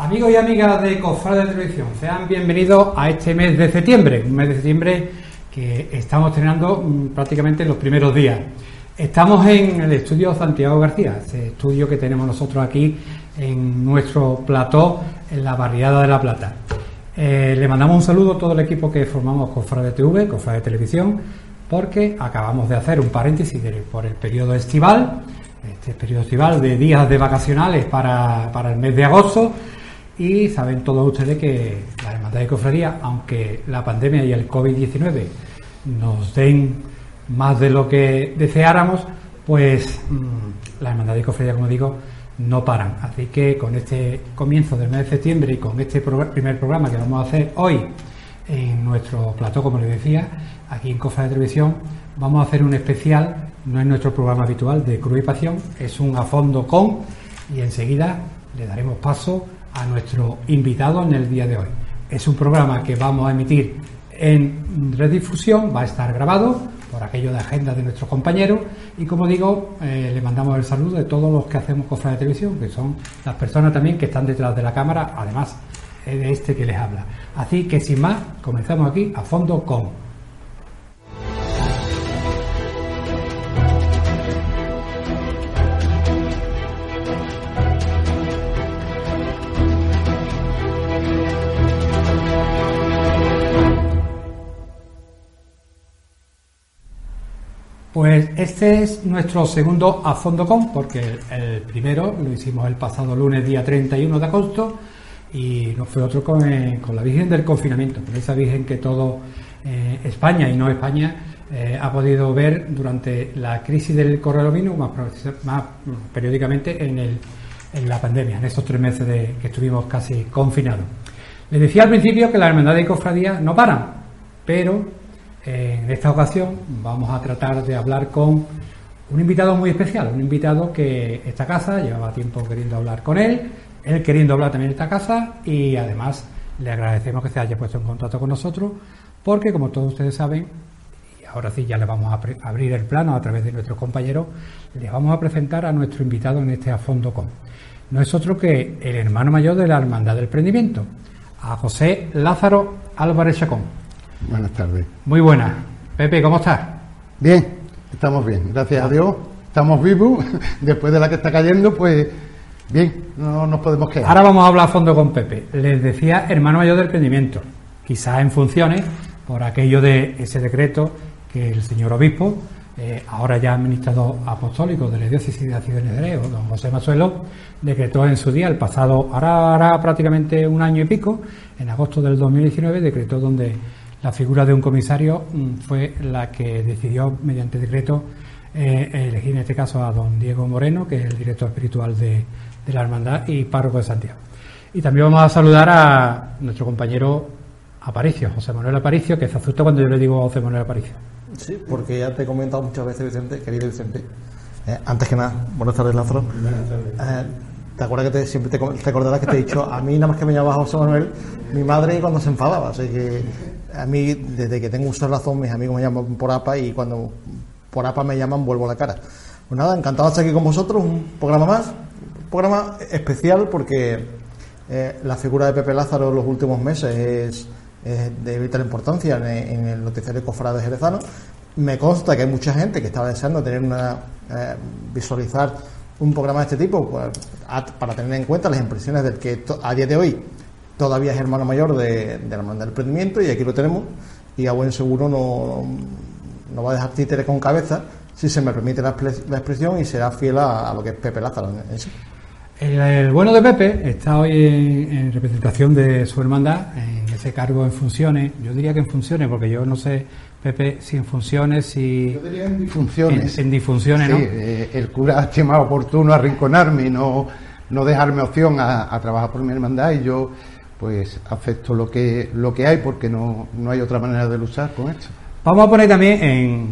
Amigos y amigas de Cofrade de Televisión, sean bienvenidos a este mes de septiembre, un mes de septiembre que estamos estrenando mm, prácticamente en los primeros días. Estamos en el estudio Santiago García, ese estudio que tenemos nosotros aquí en nuestro plató en la barriada de La Plata. Eh, le mandamos un saludo a todo el equipo que formamos Cofrade TV, Cofrade de Televisión, porque acabamos de hacer un paréntesis por el periodo estival, este periodo estival de días de vacacionales para, para el mes de agosto y saben todos ustedes que la Hermandad de Cofradía, aunque la pandemia y el COVID-19 nos den más de lo que deseáramos, pues mm, la Hermandad de Cofradía, como digo, no paran. Así que con este comienzo del mes de septiembre y con este primer programa que vamos a hacer hoy en nuestro plató, como les decía, aquí en Cofradía de Televisión, vamos a hacer un especial, no es nuestro programa habitual de Cruz y Pasión, es un a fondo con y enseguida le daremos paso a nuestro invitado en el día de hoy. Es un programa que vamos a emitir en redifusión, va a estar grabado por aquello de agenda de nuestros compañeros y como digo, eh, le mandamos el saludo de todos los que hacemos cosas de televisión, que son las personas también que están detrás de la cámara, además de este que les habla. Así que sin más, comenzamos aquí a fondo con Pues este es nuestro segundo a fondo con, porque el primero lo hicimos el pasado lunes, día 31 de agosto, y no fue otro con, eh, la Virgen del Confinamiento, con esa Virgen que todo eh, España y no España eh, ha podido ver durante la crisis del coronavirus, más, periódicamente en, el, en la pandemia, en estos tres meses de, que estuvimos casi confinados. Les decía al principio que la hermandad de cofradía no paran, pero en esta ocasión vamos a tratar de hablar con un invitado muy especial, un invitado que esta casa llevaba tiempo queriendo hablar con él, él queriendo hablar también en esta casa y además le agradecemos que se haya puesto en contacto con nosotros porque como todos ustedes saben, y ahora sí ya le vamos a abrir el plano a través de nuestros compañeros, les vamos a presentar a nuestro invitado en este a fondo con. No es otro que el hermano mayor de la Hermandad del Prendimiento, a José Lázaro Álvarez Chacón. Buenas tardes. Muy buenas. Pepe, ¿cómo estás? Bien, estamos bien, gracias a Dios. Estamos vivos. Después de la que está cayendo, pues bien, no nos podemos quedar. Ahora vamos a hablar a fondo con Pepe. Les decía hermano mayor del emprendimiento. Quizás en funciones por aquello de ese decreto que el señor obispo, eh, ahora ya administrador apostólico de la diócesis de Ciudad don José Masuelo, decretó en su día, el pasado, ahora, ahora prácticamente un año y pico, en agosto del 2019, decretó donde la figura de un comisario mm, fue la que decidió, mediante decreto, eh, elegir en este caso a don Diego Moreno, que es el director espiritual de, la Hermandad y párroco de Santiago. Y también vamos a saludar a nuestro compañero Aparicio, José Manuel Aparicio, que se asusta cuando yo le digo a José Manuel Aparicio. Sí, porque ya te he comentado muchas veces, Vicente, querido Vicente. Eh, antes que nada, buenas tardes, Lázaro. Buenas tardes. Eh, ¿Te acuerdas que te, siempre te, recordarás que te he dicho, a mí nada más que me llamaba José Manuel, mi madre cuando se enfadaba, así que a mí, desde que tengo uso razón, mis amigos me llaman por APA y cuando por APA me llaman, vuelvo la cara. Pues nada, encantado de estar aquí con vosotros, un programa más, un programa especial porque eh, la figura de Pepe Lázaro en los últimos meses es, de vital importancia en, el noticiario Cofrade Jerezano. Me consta que hay mucha gente que estaba deseando tener una eh, visualizar un programa de este tipo pues, para tener en cuenta las impresiones del que a día de hoy todavía es hermano mayor de, la hermandad del emprendimiento y aquí lo tenemos y a buen seguro no, no va a dejar títere con cabeza si se me permite la, expresión y será fiel a, lo que es Pepe Lázaro en, sí. El, bueno de Pepe está hoy en, representación de su hermandad, en ese cargo en funciones. Yo diría que en funciones, porque yo no sé, Pepe, si en funciones, si. Yo en difunciones. En, difunciones, ¿no? Eh, el cura ha estimado oportuno arrinconarme y no no dejarme opción a, trabajar por mi hermandad y yo pues acepto lo que, lo que hay porque no, no hay otra manera de luchar con esto. Vamos a poner también en,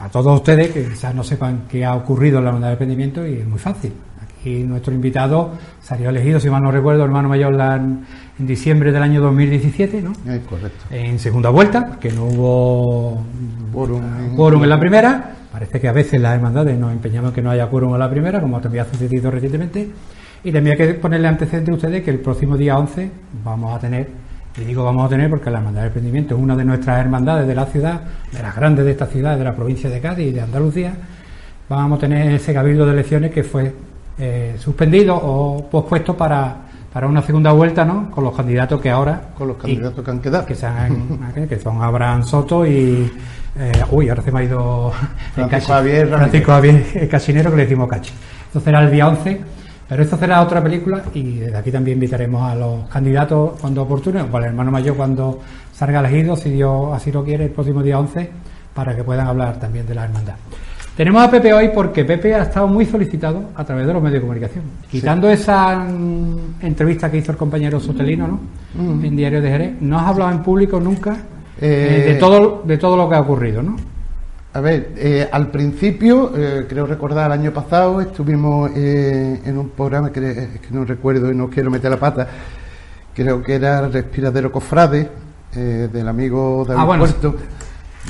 a todos ustedes que quizás no sepan qué ha ocurrido en la hermandad de emprendimiento y es muy fácil. Aquí nuestro invitado salió elegido, si mal no recuerdo, hermano mayor en, diciembre del año 2017, ¿no? Es correcto. En segunda vuelta, que no hubo quórum en la primera Parece que a veces las hermandades nos empeñamos en que no haya quórum a la primera, como también ha sucedido recientemente. Y también hay que ponerle antecedente a ustedes que el próximo día 11 vamos a tener, y digo vamos a tener porque la Hermandad del Emprendimiento es una de nuestras hermandades de la ciudad, de las grandes de esta ciudad, de la provincia de Cádiz y de Andalucía. Vamos a tener ese cabildo de elecciones que fue eh, suspendido o pospuesto para, para una segunda vuelta, ¿no? Con los candidatos que ahora. Con los candidatos que han quedado. Que, que son Abraham Soto y eh, uy, ahora se me ha ido Francisco Javier, Francisco Javier Casinero, que le decimos Cachi. Esto será el día 11, pero esto será otra película y desde aquí también invitaremos a los candidatos cuando oportuno, o al hermano mayor cuando salga elegido, si Dios así lo quiere, el próximo día 11, para que puedan hablar también de la hermandad. Tenemos a Pepe hoy porque Pepe ha estado muy solicitado a través de los medios de comunicación. Quitando esa mm, entrevista que hizo el compañero Sotelino ¿no? Mm. en Diario de Jerez, no has hablado en público nunca eh, de, todo, de todo lo que ha ocurrido, ¿no? A ver, eh, al principio, eh, creo recordar, el año pasado estuvimos en un programa que, que, no recuerdo y no quiero meter la pata, creo que era Respiradero Cofrade, del amigo David ah, Puerto.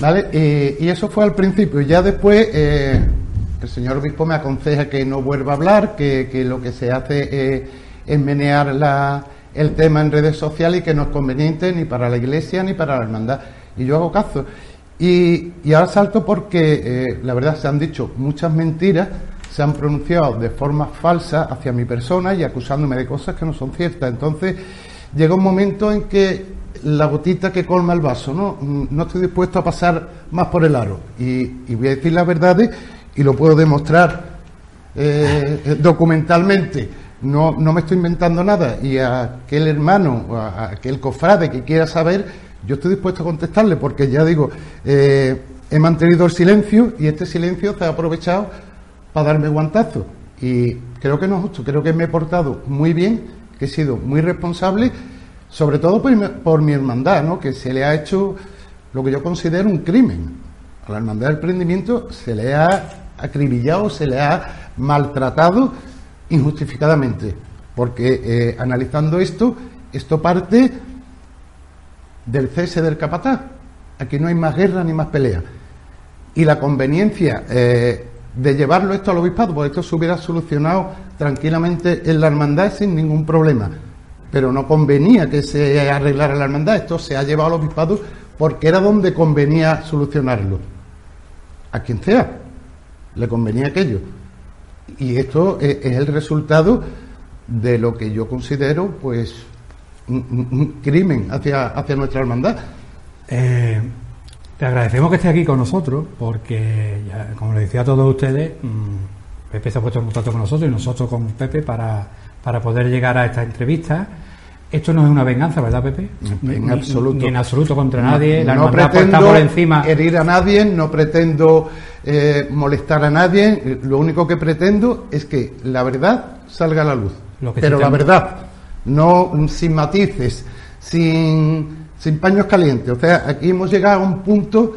¿Vale? y eso fue al principio. Ya después, el señor obispo me aconseja que no vuelva a hablar, que, que lo que se hace es menear la, el tema en redes sociales y que no es conveniente ni para la iglesia ni para la hermandad. Y yo hago caso. Y, ahora salto porque, eh, la verdad, se han dicho muchas mentiras, se han pronunciado de forma falsa hacia mi persona y acusándome de cosas que no son ciertas. Entonces, llega un momento en que la gotita que colma el vaso, ¿no? No estoy dispuesto a pasar más por el aro. Y, voy a decir la verdad y lo puedo demostrar eh, documentalmente no, no me estoy inventando nada y a aquel hermano a aquel cofrade que quiera saber, yo estoy dispuesto a contestarle porque ya digo, eh, he mantenido el silencio y este silencio se ha aprovechado para darme guantazo. Y creo que no es justo, creo que me he portado muy bien, que he sido muy responsable, sobre todo por, mi hermandad, ¿no? que se le ha hecho lo que yo considero un crimen. A la hermandad del emprendimiento se le ha acribillado, se le ha maltratado injustificadamente, porque eh, analizando esto, esto parte del cese del capataz. Aquí no hay más guerra ni más pelea. Y la conveniencia eh, de llevarlo esto al obispado, pues esto se hubiera solucionado tranquilamente en la hermandad sin ningún problema. Pero no convenía que se arreglara la hermandad, esto se ha llevado al obispado porque era donde convenía solucionarlo. A quien sea, le convenía aquello. Y esto es, el resultado de lo que yo considero, pues, un, crimen hacia, hacia nuestra hermandad. Eh, te agradecemos que estés aquí con nosotros, porque, como le decía a todos ustedes, mm, Pepe se ha puesto en contacto con nosotros y nosotros con Pepe para, para poder llegar a esta entrevista. Esto no es una venganza, ¿verdad, Pepe? En absoluto. Ni en absoluto contra nadie. La no pretendo por encima. herir a nadie, no pretendo eh, molestar a nadie. Lo único que pretendo es que la verdad salga a la luz. Pero la verdad, no sin matices, sin, sin paños calientes. O sea, aquí hemos llegado a un punto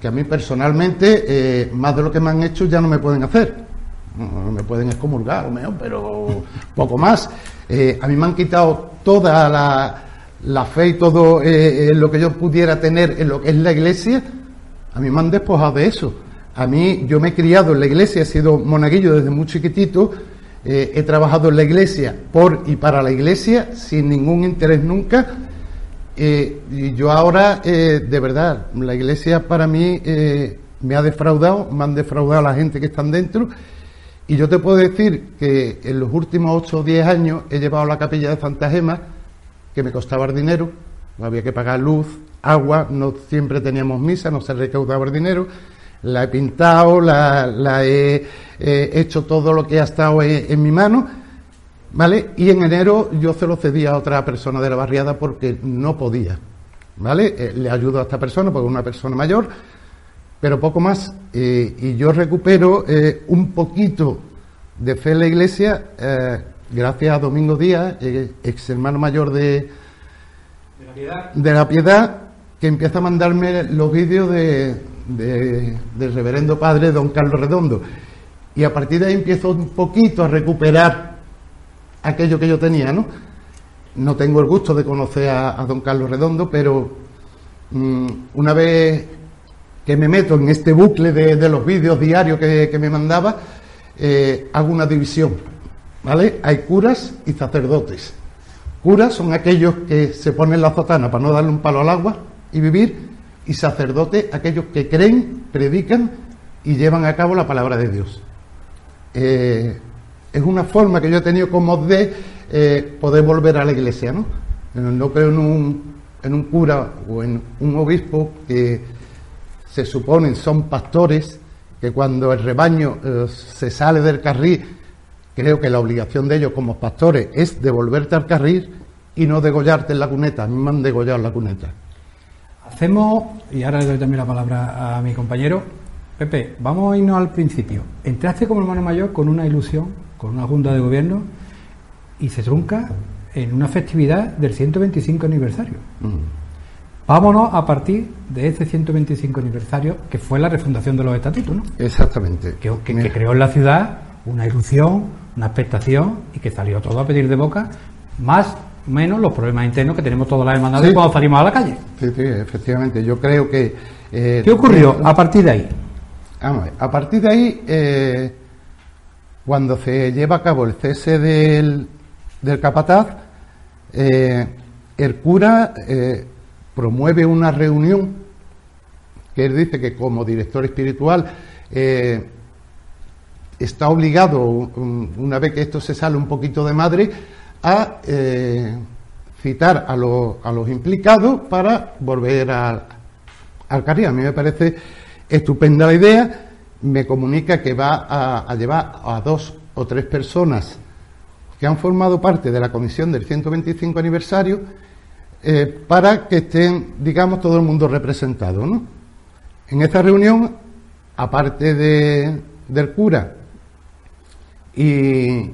que a mí personalmente, eh, más de lo que me han hecho, ya no me pueden hacer. No, me pueden excomulgar, pero poco más. Eh, a mí me han quitado toda la, la fe y todo lo que yo pudiera tener en lo que es la iglesia. A mí me han despojado de eso. A mí, yo me he criado en la iglesia, he sido monaguillo desde muy chiquitito, eh, he trabajado en la iglesia por y para la iglesia, sin ningún interés nunca. Eh, y yo ahora, eh, de verdad, la iglesia para mí me ha defraudado, me han defraudado la gente que están dentro. Y yo te puedo decir que en los últimos 8 o 10 años he llevado la capilla de Santa Gema, que me costaba el dinero, había que pagar luz, agua, no siempre teníamos misa, no se recaudaba el dinero la he pintado, la, he, hecho todo lo que ha estado en, mi mano, ¿vale? Y en enero yo se lo cedí a otra persona de la barriada porque no podía, ¿vale? Eh, le ayudo a esta persona porque es una persona mayor, pero poco más. Eh, y yo recupero eh, un poquito de fe en la iglesia, gracias a Domingo Díaz, ex hermano mayor de, de la piedad, que empieza a mandarme los vídeos de, del reverendo padre don Carlos Redondo. Y a partir de ahí empiezo un poquito a recuperar aquello que yo tenía, ¿no? No tengo el gusto de conocer a, don Carlos Redondo, pero mm, una vez que me meto en este bucle de, los vídeos diarios que, me mandaba, eh, hago una división, ¿vale? Hay curas y sacerdotes. Curas son aquellos que se ponen la sotana para no darle un palo al agua y vivir, y sacerdotes aquellos que creen, predican y llevan a cabo la palabra de Dios. Eh, es una forma que yo he tenido como de eh, poder volver a la iglesia, ¿no? No creo en un, en un cura o en un obispo que se suponen son pastores, que cuando el rebaño eh, se sale del carril, creo que la obligación de ellos como pastores es devolverte al carril y no degollarte en la cuneta. A mí me han degollado en la cuneta. Hacemos, y ahora le doy también la palabra a mi compañero, Pepe, vamos a irnos al principio. Entraste como hermano mayor con una ilusión, con una junta de gobierno, y se trunca en una festividad del 125 aniversario. Mm. Vámonos a partir de ese 125 aniversario, que fue la refundación de los estatutos, ¿no? Exactamente. Que, creó en la ciudad una ilusión, una expectación, y que salió todo a pedir de boca, más menos los problemas internos que tenemos todas las hermandades cuando salimos a la calle. Sí, sí, efectivamente. Yo creo que... Eh, ¿Qué ocurrió a partir de ahí? a, partir de ahí, eh, cuando se lleva a cabo el cese del, capataz, eh, el cura eh, promueve una reunión que él dice que como director espiritual está obligado, una vez que esto se sale un poquito de madre, a citar a, a, los implicados para volver al, al. A mí me parece estupenda la idea, me comunica que va a, llevar a dos o tres personas que han formado parte de la comisión del 125 aniversario eh, para que estén, digamos, todo el mundo representado. ¿no? En esta reunión, aparte de, del cura y,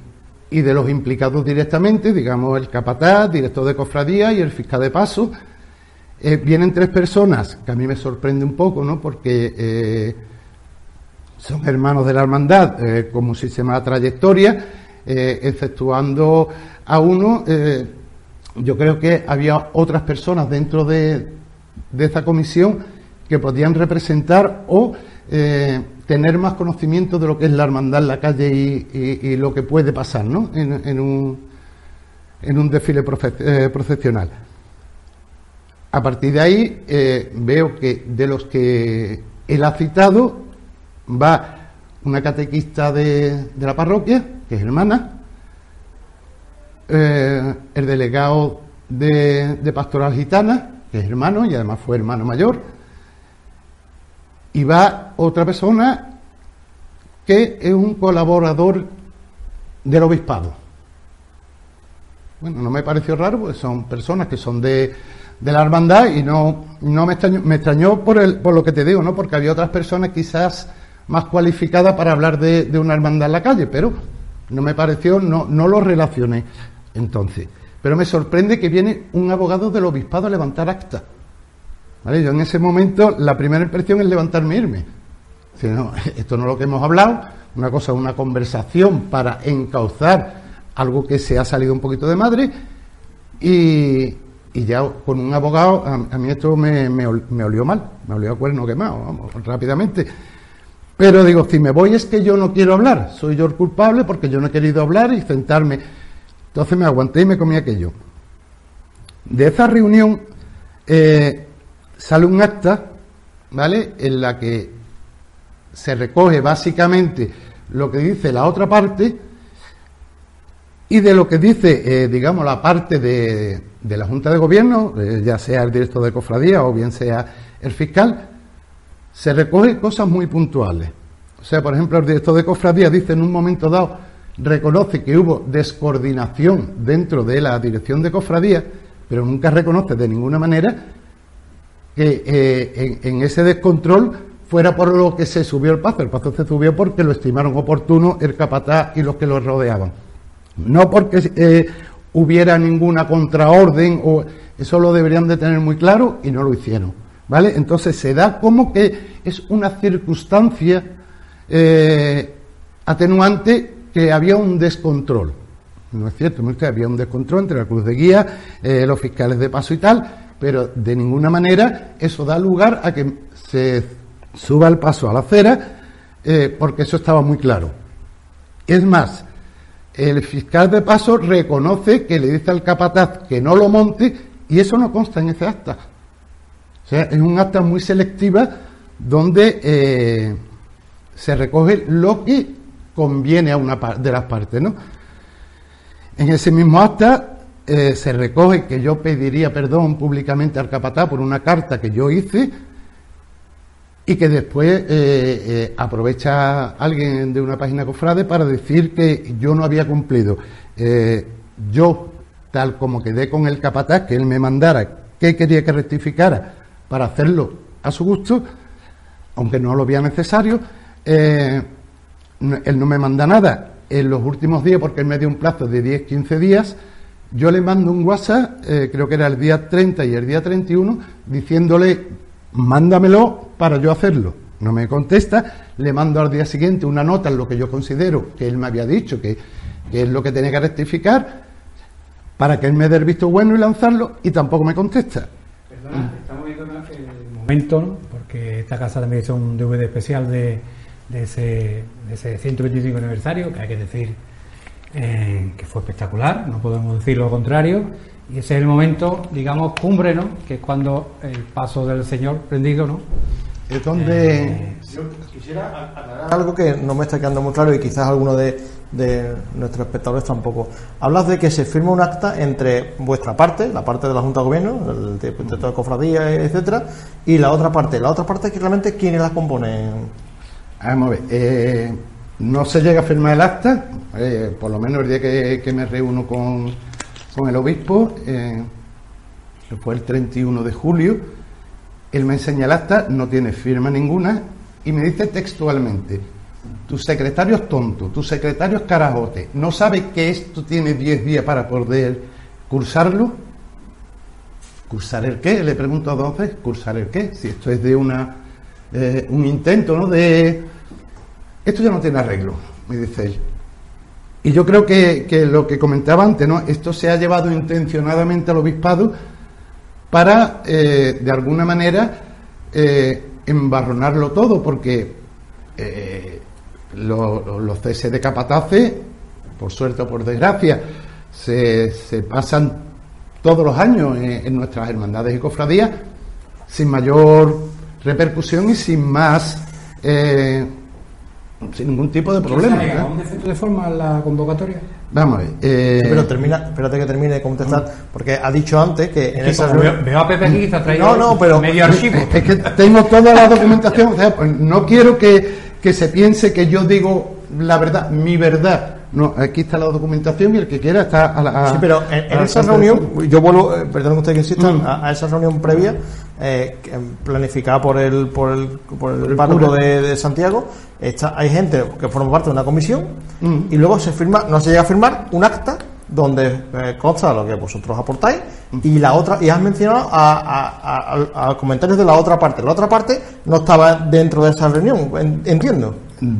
y de los implicados directamente, digamos, el capataz, director de cofradía y el fiscal de paso, eh, vienen tres personas, que a mí me sorprende un poco, ¿no? Porque eh, son hermanos de la hermandad, eh, como si se llama trayectoria, exceptuando a uno, yo creo que había otras personas dentro de, de esa comisión que podían representar o tener más conocimiento de lo que es la hermandad en la calle y, lo que puede pasar, ¿no? En, un, en un desfile procesional. A partir de ahí eh, veo que de los que él ha citado va una catequista de, la parroquia, que es hermana, eh, el delegado de, de, Pastoral Gitana, que es hermano y además fue hermano mayor, y va otra persona que es un colaborador del obispado. Bueno, no me pareció raro, porque son personas que son de de la hermandad y no, no me extrañó, me extrañó por, el, por lo que te digo, ¿no? Porque había otras personas quizás más cualificadas para hablar de, de una hermandad en la calle, pero no me pareció, no, no lo relacioné entonces. Pero me sorprende que viene un abogado del obispado a levantar acta. Yo en ese momento la primera impresión es levantarme e irme. Esto no es lo que hemos hablado, una cosa, una conversación para encauzar algo que se ha salido un poquito de madre y, y ya con un abogado, a, mí esto me, me, olió mal, me olió a cuerno quemado, vamos, rápidamente. Pero digo, si me voy es que yo no quiero hablar, soy yo el culpable porque yo no he querido hablar y sentarme. Entonces me aguanté y me comí aquello. De esa reunión eh, sale un acta, ¿vale? En la que se recoge básicamente lo que dice la otra parte y de lo que dice, eh, digamos, la parte de, de, la Junta de Gobierno, eh, ya sea el director de cofradía o bien sea el fiscal, se recoge cosas muy puntuales. O sea, por ejemplo, el director de cofradía dice en un momento dado, reconoce que hubo descoordinación dentro de la dirección de cofradía, pero nunca reconoce de ninguna manera que eh, en, ese descontrol fuera por lo que se subió el paso. El paso se subió porque lo estimaron oportuno el capataz y los que lo rodeaban. No porque eh, hubiera ninguna contraorden, o eso lo deberían de tener muy claro y no lo hicieron. ¿Vale? Entonces se da como que es una circunstancia eh, atenuante que había un descontrol. No es cierto, había un descontrol entre la cruz de guía, los fiscales de paso y tal, pero de ninguna manera eso da lugar a que se suba el paso a la acera, eh, porque eso estaba muy claro. Es más, el fiscal de paso reconoce que le dice al capataz que no lo monte y eso no consta en ese acta. O sea, es un acta muy selectiva donde eh, se recoge lo que conviene a una de las partes, ¿no? En ese mismo acta eh, se recoge que yo pediría perdón públicamente al capataz por una carta que yo hice y que después eh, eh, aprovecha alguien de una página cofrade para decir que yo no había cumplido. yo, tal como quedé con el capataz, que él me mandara qué quería que rectificara para hacerlo a su gusto, aunque no lo veía necesario, él no me manda nada en los últimos días, porque él me dio un plazo de 10, 15 días, yo le mando un WhatsApp, eh, creo que era el día 30 y el día 31, diciéndole, mándamelo para yo hacerlo. No me contesta, le mando al día siguiente una nota en lo que yo considero que él me había dicho, que, es lo que tenía que rectificar, para que él me dé el visto bueno y lanzarlo, y tampoco me contesta. Perdona, estamos viendo el momento, porque esta casa también hizo un DVD especial de, de, ese, de ese 125 aniversario, que hay que decir eh, que fue espectacular, no podemos decir lo contrario, y ese es el momento, digamos, cumbre, ¿no? Que es cuando el paso del Señor prendido, ¿no? Es donde... Eh, yo quisiera aclarar algo que no me está quedando muy claro y quizás alguno de, nuestros espectadores tampoco. Hablas de que se firma un acta entre vuestra parte, la parte de la Junta de Gobierno, el de, de cofradía, etcétera, y la otra parte. La otra parte es que realmente quiénes la componen. Vamos a ver. Eh, no se llega a firmar el acta, eh, por lo menos el día que, me reúno con, el obispo, eh, fue el 31 de julio, él me enseña el acta, no tiene firma ninguna, y me dice textualmente, tu secretario es tonto, tu secretario es carajote, no sabe que esto tiene 10 días para poder cursarlo. ¿Cursar el qué? Le pregunto a entonces, ¿cursar el qué? Si esto es de una eh, un intento, ¿no? De esto ya no tiene arreglo, me dice él. Y yo creo que, lo que comentaba antes, ¿no? Esto se ha llevado intencionadamente al obispado para, eh, de alguna manera, eh, embarronarlo todo, porque los CS de capatace, por suerte o por desgracia, se, pasan todos los años en nuestras hermandades y cofradías sin mayor repercusión y sin más, eh, sin ningún tipo de problema. ¿eh? ¿Un defecto de forma la convocatoria? Vamos a ver. Eh, pero termina, espérate que termine de contestar, porque ha dicho antes que en esa veo, a Pepe aquí traído no, no, pero, medio archivo. Es que tengo toda la documentación, o sea, pues no quiero que, que se piense que yo digo la verdad, mi verdad. No, aquí está la documentación y el que quiera está a la. sí, pero en, esa reunión, yo vuelvo, eh, perdón usted que insista, mm. a, esa reunión previa, eh, planificada por el, por el, por el, párroco de, Santiago, está, hay gente que forma parte de una comisión mm. y luego se firma, no se llega a firmar un acta donde eh, consta lo que vosotros aportáis y la otra y has mencionado a, a, comentarios de la otra parte la otra parte no estaba dentro de esa reunión entiendo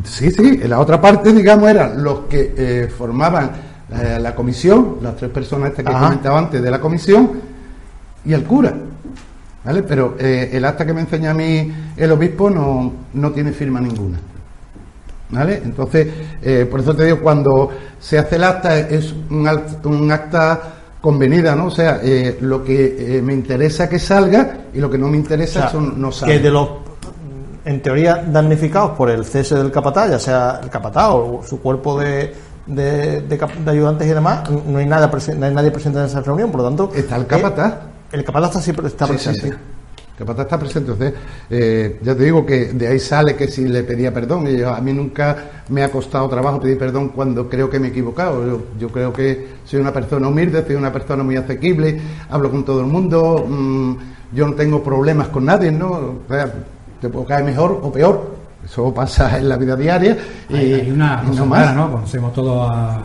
Sí, sí, la otra parte, digamos, eran los que eh, formaban eh, la comisión, las tres personas que comentaba antes de la comisión, y el cura. ¿Vale? Pero el acta que me enseña a mí el obispo no, no tiene firma ninguna. ¿Vale? Entonces, por eso te digo, cuando se hace el acta es un, un acta convenida, ¿no? O sea, lo que me interesa que salga y lo que no me interesa no salga. Que de los en teoría damnificados por el cese del capataz, ya sea el capataz o su cuerpo de, de, ayudantes y demás, no hay, nada no hay nadie presente en esa reunión, por lo tanto... ¿Está el capataz? el capataz está, siempre está presente. Capataz está presente. Entonces, eh, ya te digo que de ahí sale que si le pedía perdón, y a mí nunca me ha costado trabajo pedir perdón cuando creo que me he equivocado. Yo, creo que soy una persona humilde, soy una persona muy asequible, hablo con todo el mundo, mm, yo no tengo problemas con nadie, ¿no? te puedo caer mejor o peor. Eso pasa en la vida diaria. Y, hay, una cosa no ¿no? Conocemos todos a,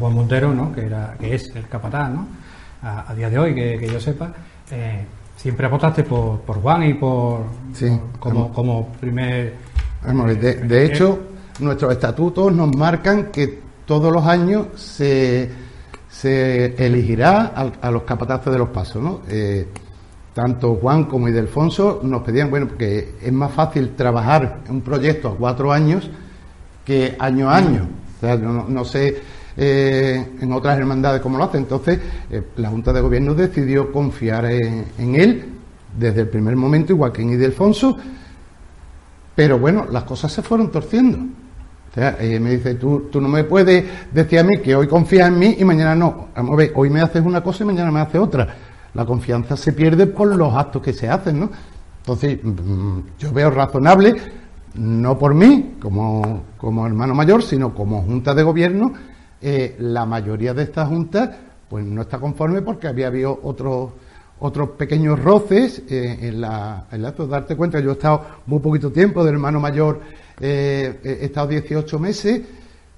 Juan Montero, ¿no? Que, era, que es el capataz, ¿no? A, día de hoy, que, yo sepa. Eh, siempre apostaste por, por Juan y por. como, como primer. de, de hecho, nuestros estatutos nos marcan que todos los años se, se elegirá a, los capataces de los pasos, ¿no? Eh, tanto Juan como Idelfonso nos pedían, bueno, porque es más fácil trabajar un proyecto a cuatro años que año a año. O sea, no, sé eh, en otras hermandades cómo lo hacen. Entonces, eh, la Junta de Gobierno decidió confiar en, él desde el primer momento, igual que en Idelfonso, pero bueno, las cosas se fueron torciendo. O sea, eh, me dice, tú, tú no me puedes decir a mí que hoy confías en mí y mañana no. Vamos a ver, hoy me haces una cosa y mañana me haces otra la confianza se pierde por los actos que se hacen, ¿no? Entonces, mm, yo veo razonable, no por mí, como, como hermano mayor, sino como junta de gobierno, eh, la mayoría de estas juntas pues no está conforme porque había habido otros otros pequeños roces eh, en la en la darte cuenta yo he estado muy poquito tiempo de hermano mayor eh, he estado 18 meses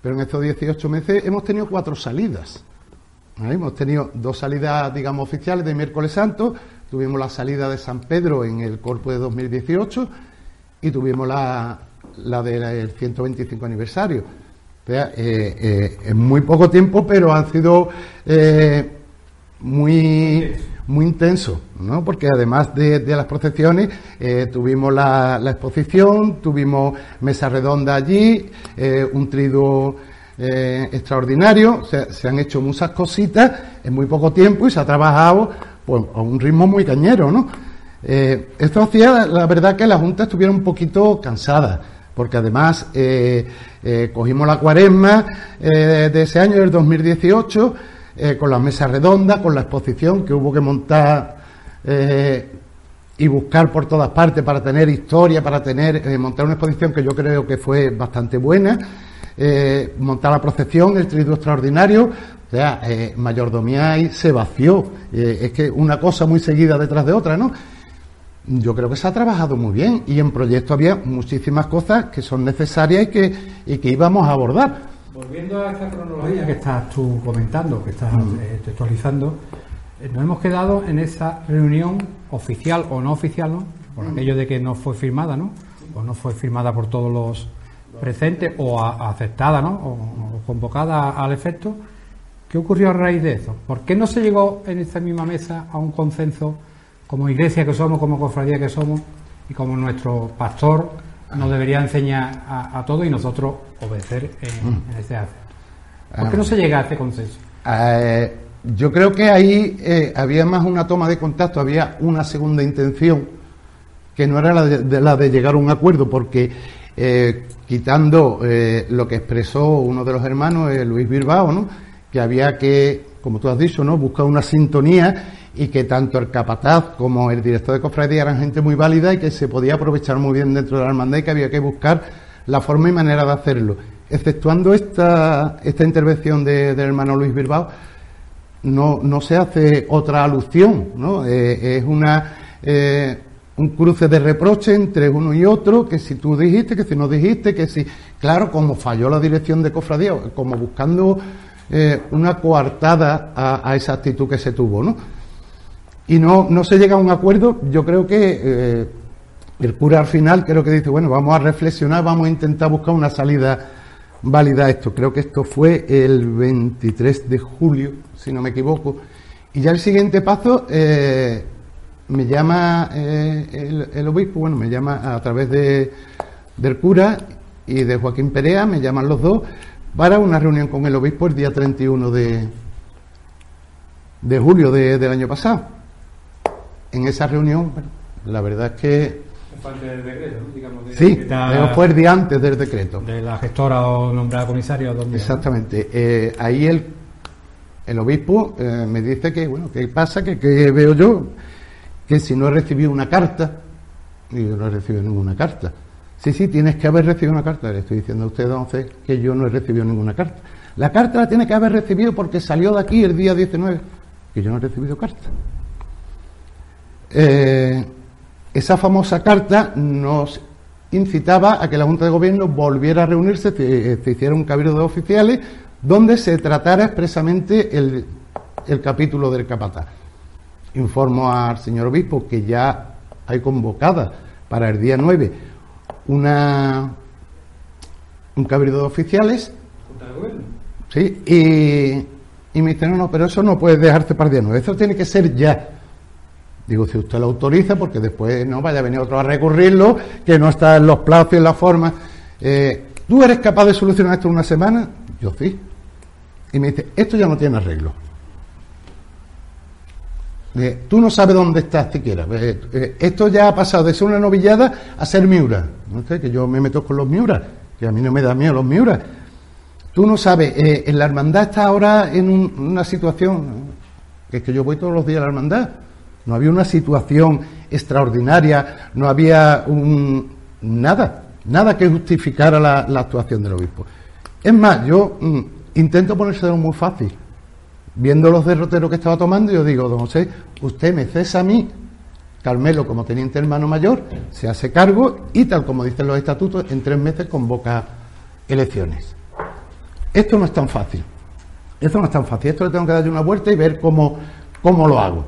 pero en estos 18 meses hemos tenido cuatro salidas Hemos tenido dos salidas, digamos, oficiales de miércoles santo. Tuvimos la salida de San Pedro en el Corpus de 2018 y tuvimos la, la del 125 aniversario. O sea, eh, eh, en muy poco tiempo, pero han sido eh, muy muy intensos, ¿no? Porque además de, las procesiones tuvimos la, la, exposición, tuvimos mesa redonda allí, un triduo eh, extraordinario, se, han hecho muchas cositas en muy poco tiempo y se ha trabajado pues, a un ritmo muy cañero, ¿no? Esto hacía, la verdad, que la Junta estuviera un poquito cansada, porque además eh, cogimos la cuaresma de ese año, del 2018, con la mesa redonda, con la exposición que hubo que montar y buscar por todas partes para tener historia, para tener montar una exposición que yo creo que fue bastante buena eh, montar la procesión, el triduo extraordinario, o sea, eh, mayordomía se vació. Eh, es que una cosa muy seguida detrás de otra, ¿no? Yo creo que se ha trabajado muy bien y en proyecto había muchísimas cosas que son necesarias y que, y que íbamos a abordar. Volviendo a esta cronología que estás tú comentando, que estás mm. eh, textualizando, nos hemos quedado en esa reunión oficial o no oficial, ¿no? Por mm. aquello de que no fue firmada, ¿no? O no fue firmada por todos los presente o aceptada, ¿no? O, convocada al efecto. ¿Qué ocurrió a raíz de eso? ¿Por qué no se llegó en esta misma mesa a un consenso como iglesia que somos, como cofradía que somos y como nuestro pastor nos debería enseñar a, todo y nosotros obedecer en, mm. ese acto? ¿Por qué no se llega a este consenso? Eh, yo creo que ahí eh, había más una toma de contacto, había una segunda intención que no era la de, la de llegar a un acuerdo, porque eh, quitando lo que expresó uno de los hermanos, Luis Bilbao, ¿no? que había que, como tú has dicho, ¿no? buscar una sintonía y que tanto el capataz como el director de cofradía eran gente muy válida y que se podía aprovechar muy bien dentro de la hermandad y que había que buscar la forma y manera de hacerlo. Exceptuando esta, esta intervención del hermano Luis Bilbao, no, no se hace otra alusión, ¿no? es una un cruce de reproche entre uno y otro, que si tú dijiste, que si no dijiste, que si, claro, como falló la dirección de cofradía, como buscando eh, una coartada a, esa actitud que se tuvo, ¿no? Y no, no se llega a un acuerdo, yo creo que eh, el cura al final creo que dice, bueno, vamos a reflexionar, vamos a intentar buscar una salida válida a esto. Creo que esto fue el 23 de julio, si no me equivoco. Y ya el siguiente paso, eh, me llama eh, el, obispo, bueno, me llama a través de, del cura y de Joaquín Perea, me llaman los dos para una reunión con el obispo el día 31 de, de julio del año pasado. En esa reunión, la verdad es que... Del decreto, Digamos, sí, fue el día antes del decreto. De la gestora o nombrada comisario. Exactamente. Eh, ahí el, el obispo eh, me dice que, bueno, ¿qué pasa? Que, que veo yo que si no he recibido una carta, y yo no he recibido ninguna carta. Sí, sí, tienes que haber recibido una carta. Le estoy diciendo a usted, entonces, que yo no he recibido ninguna carta. La carta la tiene que haber recibido porque salió de aquí el día 19, que yo no he recibido carta. Eh, esa famosa carta nos incitaba a que la Junta de Gobierno volviera a reunirse, se, hiciera un cabildo de oficiales donde se tratara expresamente el, el capítulo del capataz. Informo al señor obispo que ya hay convocada para el día 9 una, un cabildo de oficiales. Sí, y, y me dice, no, no, pero eso no puede dejarse para el día 9, eso tiene que ser ya. Digo, si usted lo autoriza, porque después no vaya a venir otro a recurrirlo, que no está en los plazos y en la forma. Eh, ¿Tú eres capaz de solucionar esto en una semana? Yo sí. Y me dice, esto ya no tiene arreglo. Eh, tú no sabes dónde estás siquiera. Eh, esto ya ha pasado de ser una novillada a ser miura. No sé, que yo me meto con los miuras, que a mí no me da miedo los miuras. Tú no sabes, la hermandad está ahora en una situación, que es que yo voy todos los días a la hermandad no había una situación extraordinaria, no había un, nada, nada que justificara la, actuación del obispo. Es más, yo mm, intento ponérselo muy fácil. Viendo los derroteros que estaba tomando, yo digo, don José, usted me cesa a mí, Carmelo como teniente hermano mayor, se hace cargo y tal como dicen los estatutos, en tres meses convoca elecciones. Esto no es tan fácil. Esto no es tan fácil. Esto le tengo que darle una vuelta y ver cómo, cómo lo hago.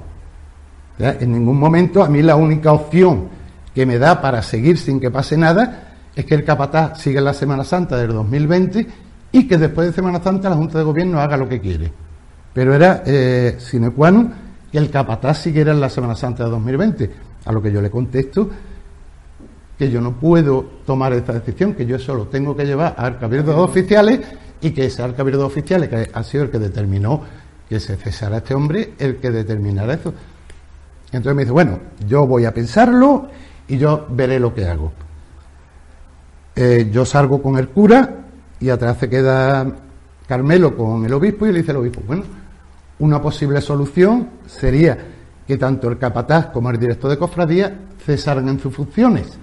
En ningún momento a mí la única opción que me da para seguir sin que pase nada es que el capataz siga la Semana Santa del 2020 y que después de Semana Santa la Junta de Gobierno haga lo que quiere. Pero era eh, sine qua non que el capataz siguiera en la Semana Santa de 2020, a lo que yo le contesto que yo no puedo tomar esta decisión, que yo solo tengo que llevar al cabildo de oficiales y que ese al cabildo de oficiales, que ha sido el que determinó que se cesara este hombre, el que determinara eso. Entonces me dice, bueno, yo voy a pensarlo y yo veré lo que hago. Eh, yo salgo con el cura y atrás se queda Carmelo con el obispo y le dice el obispo, bueno, una posible solución sería que tanto el capataz como el director de cofradía cesaran en sus funciones.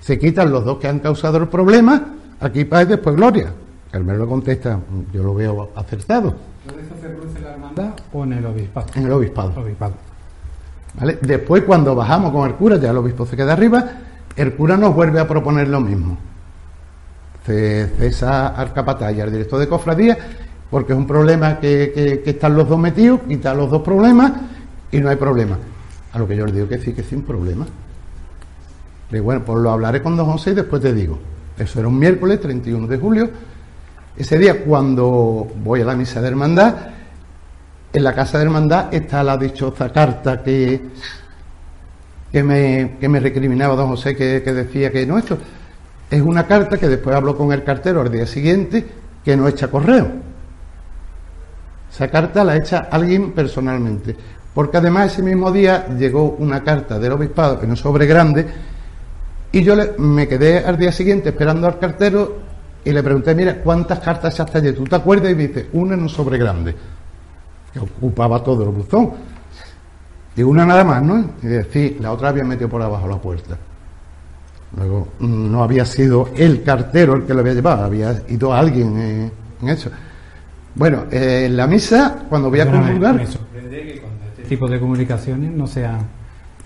Se quitan los dos que han causado el problema, aquí paz y después gloria. Carmelo contesta, yo lo veo acertado. ¿Eso se produce en la hermandad o en el obispado? En el obispado. Después, cuando bajamos con el cura, ya el obispo se queda arriba, el cura nos vuelve a proponer lo mismo. Cesa al capataz y al director de cofradía, porque es un problema que, están los dos metidos, quita los dos problemas y no hay problema. A lo que yo le digo que sí, que sí, un problema. Y bueno, pues lo hablaré con don José y después te digo. Eso era un miércoles 31 de julio. Ese día, cuando voy a la misa de hermandad, en la Casa de Hermandad está la dichosa carta que, que, me, que me recriminaba don José, que, decía que no, esto es una carta que después habló con el cartero al día siguiente, que no echa correo. Esa carta la echa alguien personalmente, porque además ese mismo día llegó una carta del obispado en un sobre grande y yo me quedé al día siguiente esperando al cartero y le pregunté, mira, ¿cuántas cartas hasta allí? ¿Tú te acuerdas? Y me dice, una en un sobre grande que ocupaba todo el buzón. Y una nada más, ¿no? Y decir, la otra había metido por abajo la puerta. Luego, mm, no había sido el cartero el que lo había llevado, había ido alguien eh, en eso. Bueno, eh, en la misa, cuando voy a comulgar. Me sorprende que cuando este tipo de comunicaciones no sean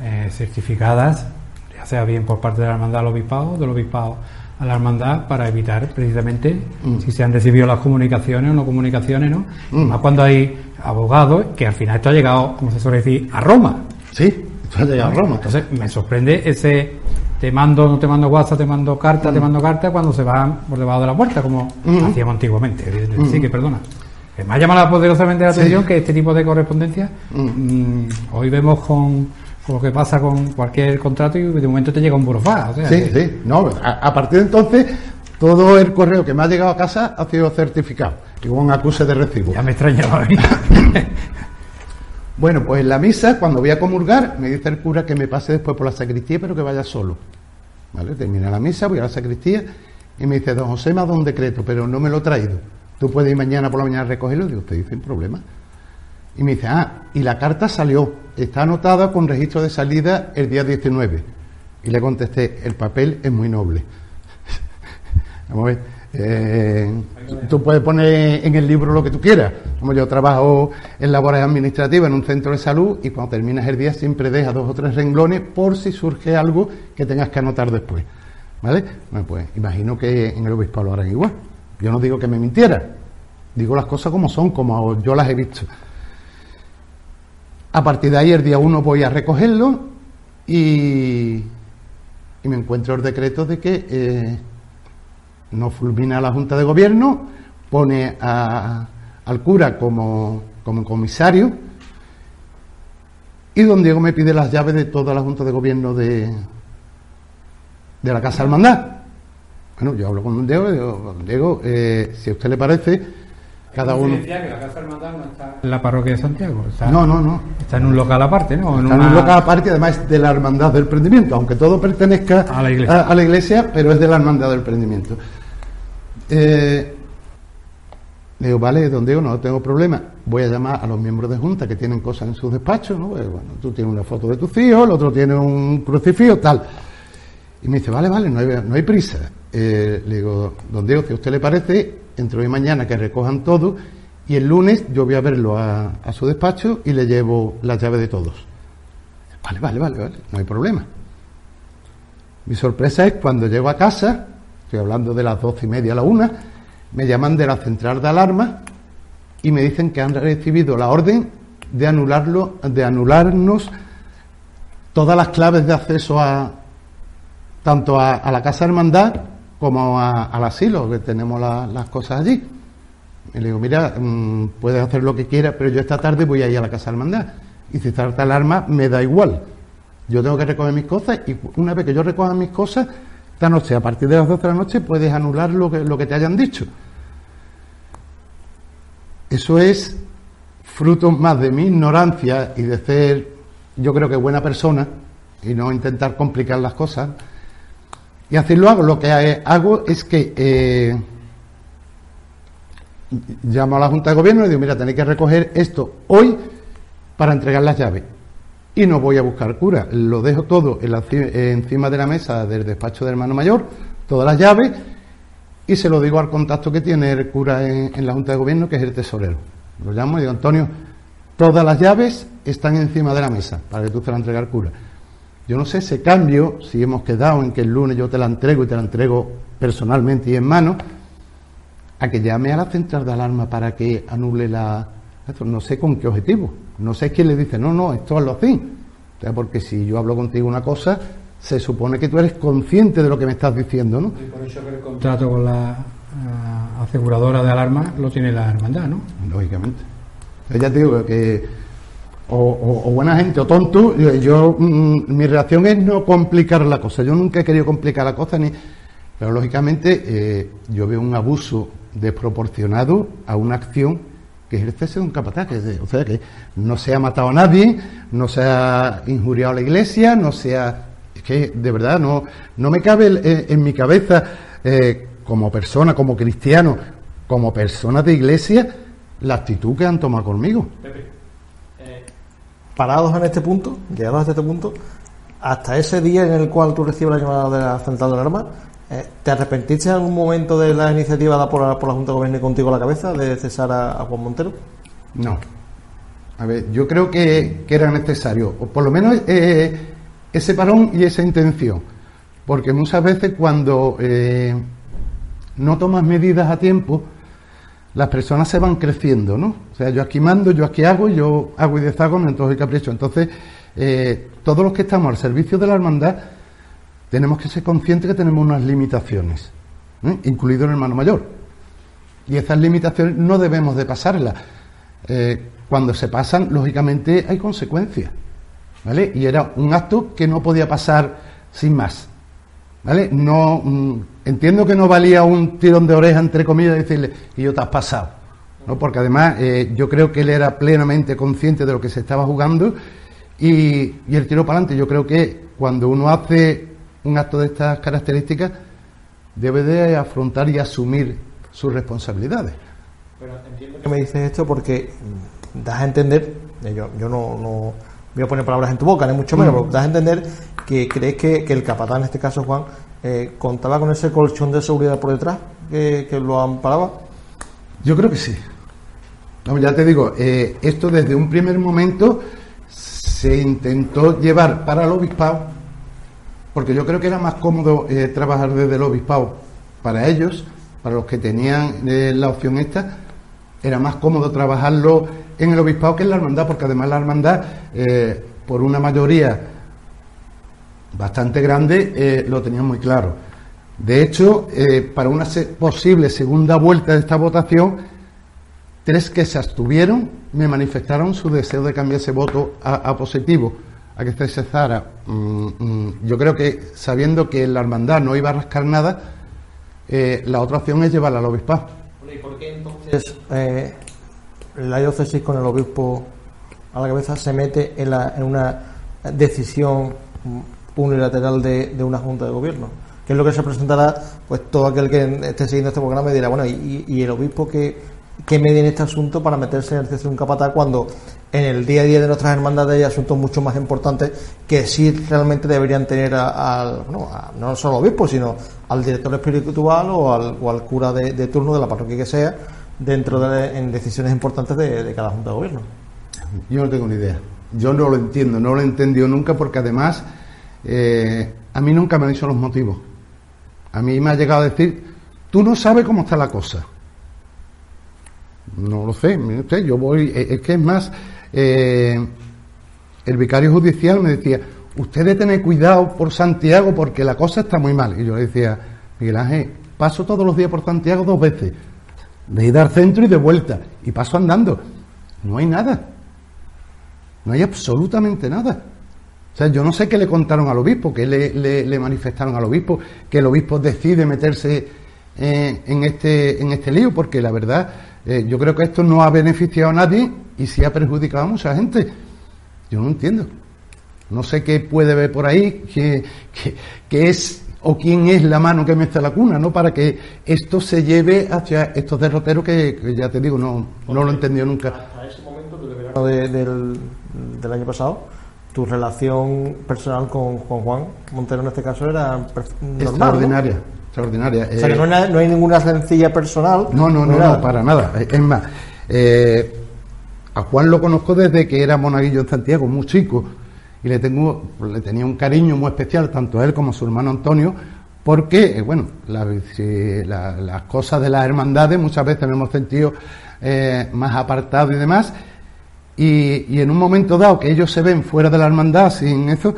eh, certificadas, ya sea bien por parte de la hermandad al obispado, del obispado a la hermandad para evitar precisamente mm. si se han recibido las comunicaciones o no comunicaciones, ¿no? Mm. Más cuando hay abogados que al final esto ha llegado, como se suele decir, a Roma. Sí, esto ha llegado a Roma. Entonces me sorprende ese te mando, no te mando WhatsApp, te mando carta, te mm. mando carta cuando se van por debajo de la puerta, como hacíamos antiguamente. Sí, que perdona. Me ha llamado poderosamente la atención que este tipo de correspondencia hoy vemos con lo que pasa con cualquier contrato y de momento te llega un burofá. sí, sí. No, a, partir de entonces, todo el correo que me ha llegado a casa ha sido certificado y con un acuse de recibo. Ya me extrañaba. bueno, pues en la misa, cuando voy a comulgar, me dice el cura que me pase después por la sacristía, pero que vaya solo. ¿Vale? Termina la misa, voy a la sacristía y me dice, don José me ha dado un decreto, pero no me lo he traído. Tú puedes ir mañana por la mañana a recogerlo. Digo, usted dice, sin problema. Y me dice, ah, y la carta salió, está anotada con registro de salida el día 19. Y le contesté, el papel es muy noble. Vamos a ver, Eh, tú puedes poner en el libro lo que tú quieras. Como yo trabajo en labores administrativas en un centro de salud y cuando terminas el día siempre dejas dos o tres renglones por si surge algo que tengas que anotar después. ¿Vale? Bueno, pues imagino que en el obispado lo harán igual. Yo no digo que me mintiera, digo las cosas como son, como yo las he visto. A partir de ahí, el día uno voy a recogerlo y, y me encuentro el decreto de que eh, no fulmina a la Junta de Gobierno, pone al cura como, como comisario y don Diego me pide las llaves de toda la Junta de Gobierno de, de la Casa Hermandad. Bueno, yo hablo con don Diego digo, don Diego, eh, si a usted le parece, cada uno. que la Casa Hermandad no está en la parroquia de Santiago. Está, No, no, no. Está en un local aparte, ¿no? En Está en una- un local aparte, además es de la Hermandad del Prendimiento, aunque todo pertenezca A la iglesia. a, a la iglesia, pero es de la Hermandad del Prendimiento. Eh, le digo, vale, don Diego, no tengo problema. Voy a llamar a los miembros de Junta que tienen cosas en sus despachos, ¿no? Pues, bueno, tú tienes una foto de tus hijos, el otro tiene un crucifijo, tal. Y me dice, vale, vale, no hay, no hay prisa. Eh, le digo, don Diego, si a usted le parece, entre hoy y mañana que recojan todo y el lunes yo voy a verlo a, su despacho y le llevo la llave de todos. Vale, vale, vale, vale, no hay problema. Mi sorpresa es cuando llego a casa, estoy hablando de las doce y media a la una, me llaman de la central de alarma y me dicen que han recibido la orden de anularlo, de anularnos todas las claves de acceso a tanto a, a la casa hermandad como al asilo, que tenemos la- las cosas allí. Y le digo, mira, mm, puedes hacer lo que quieras, pero yo esta tarde voy a ir a la casa hermandad. Y si salta alarma, me da igual. Yo tengo que recoger mis cosas y una vez que yo recoja mis cosas, esta noche, a partir de las 12 de la noche, puedes anular lo que, lo que te hayan dicho. Eso es fruto más de mi ignorancia y de ser, yo creo que buena persona y no intentar complicar las cosas. Y así lo hago. Lo que hago es que eh, llamo a la Junta de Gobierno y digo, mira, tenéis que recoger esto hoy para entregar las llaves. Y no voy a buscar cura. Lo dejo todo encima de la mesa del despacho del hermano mayor, todas las llaves, y se lo digo al contacto que tiene el cura en, la Junta de Gobierno, que es el tesorero. Lo llamo y digo, Antonio, todas las llaves están encima de la mesa para que tú te la entregues al cura. Yo no sé ese cambio, si hemos quedado en que el lunes yo te la entrego y te la entrego personalmente y en mano, a que llame a la central de alarma para que anule la... esto, no sé con qué objetivo. No sé quién le dice, no, no, esto hazlo así. O sea, porque si yo hablo contigo una cosa, se supone que tú eres consciente de lo que me estás diciendo, ¿no? Y por eso que el contrato con la ah, aseguradora de alarma lo tiene la hermandad, ¿no? Lógicamente. Ya te digo que o, buena gente o tonto, yo, yo, mm, mi reacción es no complicar la cosa. Yo nunca he querido complicar la cosa, ni, pero lógicamente eh, yo veo un abuso desproporcionado a una acción que es el cese de un capataz, que o sea que no se ha matado a nadie, no se ha injuriado a la iglesia, no se ha... Es que de verdad no, no me cabe eh, en mi cabeza eh, como persona, como cristiano, como persona de iglesia, la actitud que han tomado conmigo. Parados en este punto, llegados hasta este punto, hasta ese día en el cual tú recibes la llamada de la central de alarma, eh, ¿te arrepentiste en algún momento de la iniciativa dada por la, Junta de Gobierno y contigo a la cabeza de cesar a, Juan Montero? No. A ver, yo creo que, que era necesario, o por lo menos eh, ese parón y esa intención. Porque muchas veces cuando eh, no tomas medidas a tiempo, las personas se van creciendo, ¿no? O sea, yo aquí mando, yo aquí hago, yo hago y deshago, no entonces capricho. Entonces, eh, todos los que estamos al servicio de la hermandad, tenemos que ser conscientes que tenemos unas limitaciones, ¿eh? incluido el hermano mayor. Y esas limitaciones no debemos de pasarlas. Eh, cuando se pasan, lógicamente hay consecuencias. ¿Vale? Y era un acto que no podía pasar sin más. ¿Vale? No, mm, entiendo que no valía un tirón de oreja, entre comillas, decirle, y yo te has pasado. ¿no? Porque además eh, yo creo que él era plenamente consciente de lo que se estaba jugando y, y el tiro para adelante. Yo creo que cuando uno hace un acto de estas características, debe de afrontar y asumir sus responsabilidades. que me dices esto porque das a entender, yo, yo no voy a poner palabras en tu boca, ni mucho menos, pero das a entender que crees que, que el capatán, en este caso Juan, eh, contaba con ese colchón de seguridad por detrás, que, lo amparaba? Yo creo que sí. ya te digo, eh, esto desde un primer momento se intentó llevar para el obispado, porque yo creo que era más cómodo eh, trabajar desde el obispado para ellos, para los que tenían eh, la opción esta, era más cómodo trabajarlo en el obispado que en la hermandad, porque además la hermandad, por una mayoría bastante grande, lo tenían muy claro. De hecho, para una posible segunda vuelta de esta votación, tres que se abstuvieron me manifestaron su deseo de cambiar ese voto a, positivo, a que se cesara. Mm, mm, yo creo que sabiendo que la hermandad no iba a rascar nada, eh, la otra opción es llevarla al obispado. ¿Y por qué entonces eh, la diócesis con el obispo a la cabeza se mete en, una decisión unilateral de, una junta de gobierno? que es lo que se presentará, pues todo aquel que esté siguiendo este programa y dirá, bueno, y el obispo que que medie en este asunto para meterse en el centro de un capataz cuando en el día a día de nuestras hermandades hay asuntos mucho más importantes que sí realmente deberían tener al, no solo al obispo, sino al director espiritual o al, o al cura de, turno de la parroquia que sea dentro de en decisiones importantes de, cada junta de gobierno. Yo no tengo ni idea. Yo no lo entiendo, no lo he entendido nunca porque además eh, a mí nunca me han dicho los motivos. A mí me ha llegado a decir, tú no sabes cómo está la cosa. No lo sé, yo voy, eh, es que es más, eh, el vicario judicial me decía, usted debe tener cuidado por Santiago porque la cosa está muy mal. Y yo le decía, Miguel Ángel, paso todos los días por Santiago dos veces, de ir al centro y de vuelta, y paso andando. No hay nada, no hay absolutamente nada. O sea, yo no sé qué le contaron al obispo, qué le, le, manifestaron al obispo, que el obispo decide meterse eh, en, este, en este lío, porque la verdad eh, yo creo que esto no ha beneficiado a nadie y sí ha perjudicado a mucha gente. Yo no entiendo. No sé qué puede ver por ahí, qué, es o quién es la mano que mete la cuna, ¿no? Para que esto se lleve hacia estos derroteros que, ya te digo, no, no lo he entendido nunca. Hasta ese momento del, del año pasado, tu relación personal con Juan Montero en este caso era normal, extraordinaria extraordinaria. O sea, que no, hay, ninguna sencilla personal. No, no, no, no, para nada. Es más, eh, a Juan lo conozco desde que era monaguillo en Santiago, muy chico, y le tenía un cariño muy especial tanto a él como a su hermano Antonio, porque, eh, bueno, las cosas de las hermandades muchas veces nos hemos sentido eh, más apartados y demás, y, en un momento dado que ellos se ven fuera de la hermandad sin eso,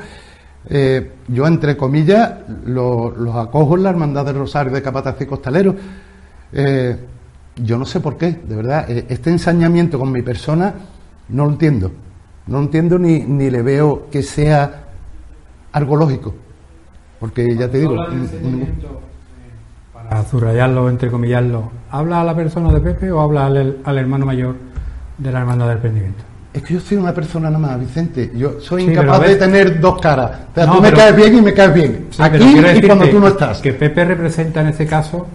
eh, yo, entre comillas, los acojo en la Hermandad del Rosario de Capataz y Costalero. Eh, yo no sé por qué, de verdad, este ensañamiento con mi persona no lo entiendo. No entiendo ni, ni le veo que sea algo lógico. Porque ya te digo. Para subrayarlo, entrecomillarlo, ¿habla a la persona de Pepe o habla al, al hermano mayor de la Hermandad del Prendimiento? Es que yo soy una persona nada más, Vicente. Yo soy incapaz de tener dos caras. O sea, tú me caes bien y me caes bien. Aquí y cuando tú no estás. Que Pepe representa en este caso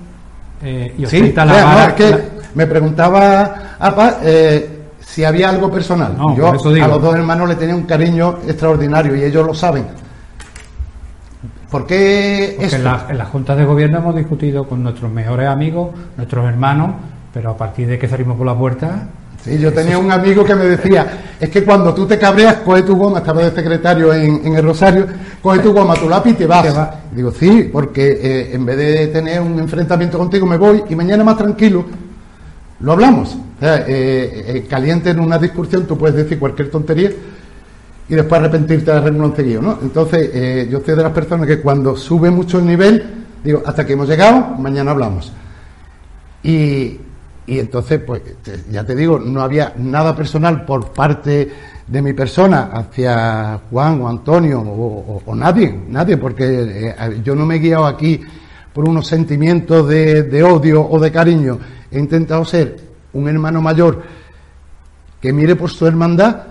eh, y ostenta la vara, es que me preguntaba Apa eh, si había algo personal. yo a los dos hermanos le tenía un cariño extraordinario y ellos lo saben. ¿Por qué Porque en, la, en las juntas de gobierno hemos discutido con nuestros mejores amigos, nuestros hermanos, pero a partir de que salimos por la puerta Sí, yo tenía un amigo que me decía, es que cuando tú te cabreas, coge tu goma, estaba de secretario en, el Rosario, coge tu goma, tu lápiz y te vas. Digo, sí, porque eh, en vez de tener un enfrentamiento contigo me voy y mañana más tranquilo, lo hablamos. Eh, eh, caliente en una discusión tú puedes decir cualquier tontería y después arrepentirte de renglón ¿no? Entonces, yo soy de las personas que cuando sube mucho el nivel, digo, hasta que hemos llegado, mañana hablamos. Y, y entonces, pues ya te digo, no había nada personal por parte de mi persona hacia Juan o Antonio o, nadie, nadie, porque eh, yo no me he guiado aquí por unos sentimientos de, odio o de cariño. He intentado ser un hermano mayor que mire por su hermandad,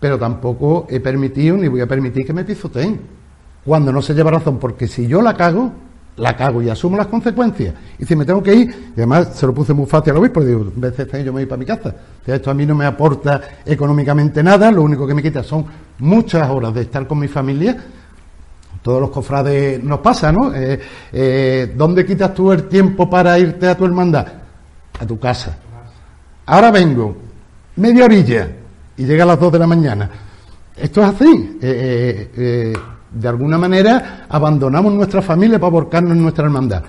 pero tampoco he permitido ni voy a permitir que me pisoteen cuando no se lleva razón, porque si yo la cago, la cago y asumo las consecuencias. Y si me tengo que ir, y además se lo puse muy fácil al obispo, digo, en vez de yo me voy para mi casa. esto a mí no me aporta económicamente nada, lo único que me quita son muchas horas de estar con mi familia, todos los cofrades nos pasa, ¿no? Eh, eh, ¿Dónde quitas tú el tiempo para irte a tu hermandad? A tu casa. Ahora vengo, media orilla, y llega a las dos de la mañana. Esto es así. Eh, de alguna manera abandonamos nuestra familia para volcarnos en nuestra hermandad.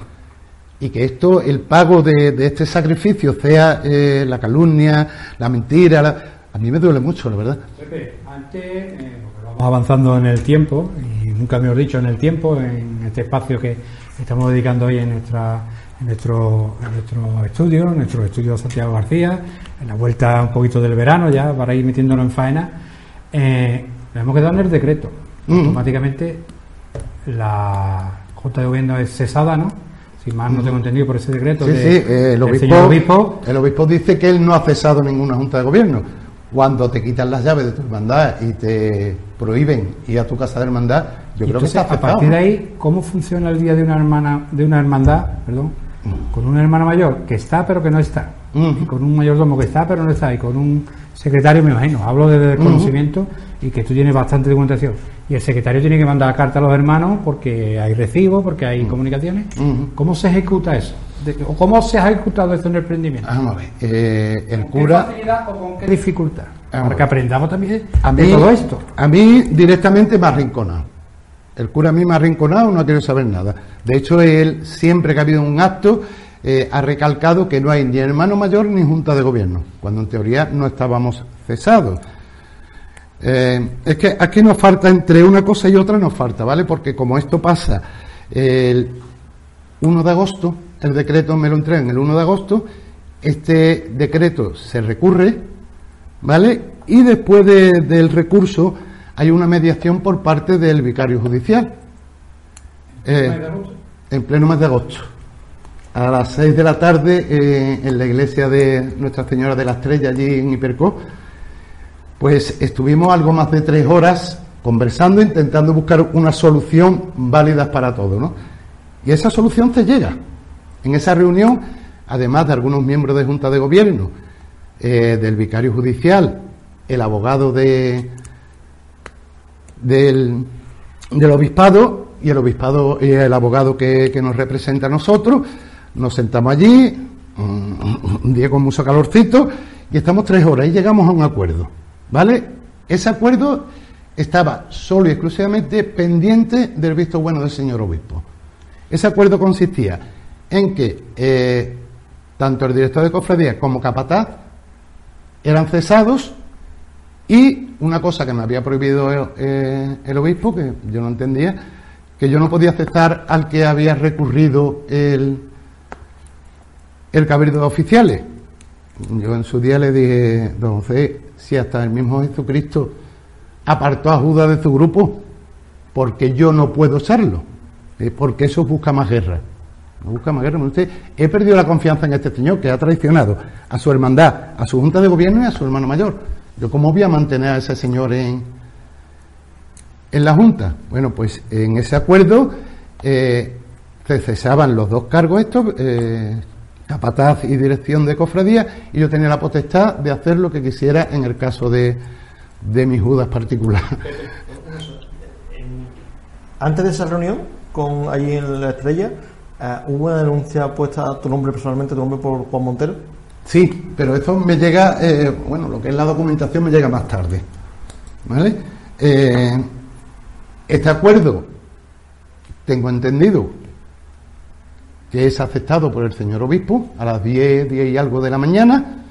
Y que esto, el pago de, este sacrificio, sea la calumnia, la mentira, a mí me duele mucho, la verdad. antes, vamos avanzando en el tiempo, nunca me he dicho, en el tiempo, en este espacio que estamos dedicando hoy en, nuestra, en, nuestro, en nuestro estudio, en nuestro estudio de Santiago García, en la vuelta un poquito del verano ya, para ir metiéndonos en faena, eh, nos hemos quedado en el decreto. Mm. Automáticamente la Junta de Gobierno es cesada, ¿no? Si más no tengo entendido por ese decreto. Sí, sí, eh, el, obispo, el obispo dice que él no ha cesado ninguna Junta de Gobierno cuando te quitan las llaves de tu hermandad y te prohíben ir a tu casa de hermandad, yo creo que está A partir de ahí, ¿cómo funciona el día de una hermana, de una hermandad, perdón, con una hermana mayor que está pero que no está, y con un mayordomo que está pero no está, y con un secretario, me imagino, hablo de desconocimiento y que tú tienes bastante documentación. Y el secretario tiene que mandar carta a los hermanos porque hay recibo, porque hay comunicaciones. ¿Cómo se ejecuta eso? ¿O cómo se ha ejecutado esto en el emprendimiento? Vamos a ver. Eh, el cura. ¿Qué facilidad o con qué dificultad? Para que aprendamos también a mí, todo esto. A mí directamente me ha arrinconado. El cura ha arrinconado, no quiere saber nada. De hecho, él, siempre que ha habido un acto, eh, ha recalcado que no hay ni hermano mayor ni junta de gobierno, cuando en teoría no estábamos cesados. Eh, es que aquí nos falta, entre una cosa y otra nos falta, ¿vale? Porque como esto pasa el 1 de agosto, el decreto me lo entregan el 1 de agosto, este decreto se recurre, ¿vale? Y después del recurso hay una mediación por parte del vicario judicial. Eh, en pleno mes de agosto. A las 6 de la tarde, eh, en la iglesia de Nuestra Señora de la Estrella, allí en Hipercó, pues estuvimos algo más de tres horas conversando, intentando buscar una solución válida para todo, ¿no? Y esa solución se llega. En esa reunión, además de algunos miembros de Junta de Gobierno, eh, del vicario judicial, el abogado de, del, obispado y el obispado y el abogado que, nos representa a nosotros, nos sentamos allí, un, día con mucho calorcito, y estamos tres horas y llegamos a un acuerdo. ¿Vale? Ese acuerdo estaba solo y exclusivamente pendiente del visto bueno del señor obispo. Ese acuerdo consistía en que eh, tanto el director de cofradía como capataz eran cesados y una cosa que me había prohibido eh, el obispo, que yo no entendía, que yo no podía aceptar al que había recurrido el, el cabildo de oficiales. Yo en su día le dije, don José, si hasta el mismo Jesucristo apartó a Judas de su grupo, porque yo no puedo serlo, eh, porque eso busca más guerra busca más guerra. Usted, he perdido la confianza en este señor que ha traicionado a su hermandad, a su junta de gobierno y a su hermano mayor. Yo, ¿cómo voy a mantener a ese señor en, en la junta? Bueno, pues en ese acuerdo eh, se cesaban los dos cargos estos, eh, capataz y dirección de cofradía, y yo tenía la potestad de hacer lo que quisiera en el caso de, de mi Judas particular. Antes de esa reunión, con allí en la estrella, eh, ¿Hubo una denuncia puesta a tu nombre personalmente, tu nombre por Juan Montero? Sí, pero esto me llega, eh, bueno, lo que es la documentación me llega más tarde. ¿Vale? Eh, este acuerdo, tengo entendido que es aceptado por el señor obispo a las 10, 10 y algo de la mañana.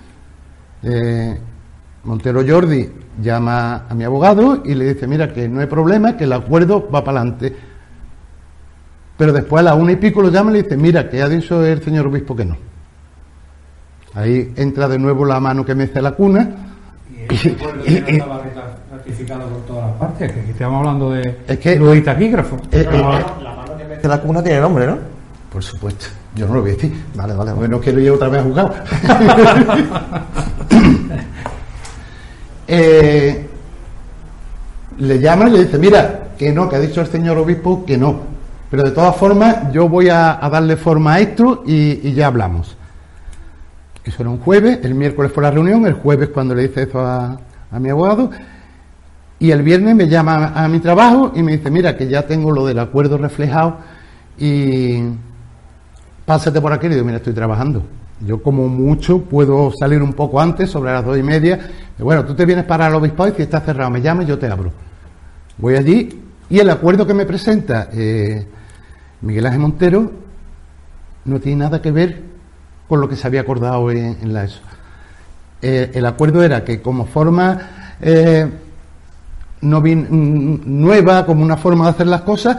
Montero Jordi llama a mi abogado y le dice, mira, que no hay problema, que el acuerdo va para adelante pero después a la una y pico lo llama y le dice, mira, que ha dicho el señor obispo que no. Ahí entra de nuevo la mano que me hace la cuna. Y, y, y, estaba ratificado por todas las partes, que estamos hablando de es que, Luis Taquígrafo. Eh, eh, la mano que me hace la cuna tiene nombre, ¿no? Por supuesto. Yo no lo voy a decir. Vale, vale. Bueno, quiero ir otra vez a jugar. eh, le llama y le dice, mira, que no, que ha dicho el señor obispo que no, pero de todas formas, yo voy a, darle forma a esto y, ya hablamos. Eso era un jueves, el miércoles fue la reunión, el jueves cuando le hice eso a, mi abogado, Y el viernes me llama a mi trabajo y me dice, mira, que ya tengo lo del acuerdo reflejado y pásate por aquí. Y digo, mira, estoy trabajando. Yo como mucho puedo salir un poco antes, sobre las dos y media. bueno, tú te vienes para el obispado y si está cerrado me llama y yo te abro. Voy allí y el acuerdo que me presenta eh, Miguel Ángel Montero no tiene nada que ver con lo que se había acordado en, la ESO. Eh, el acuerdo era que como forma eh, no mm, nueva, como una forma de hacer las cosas,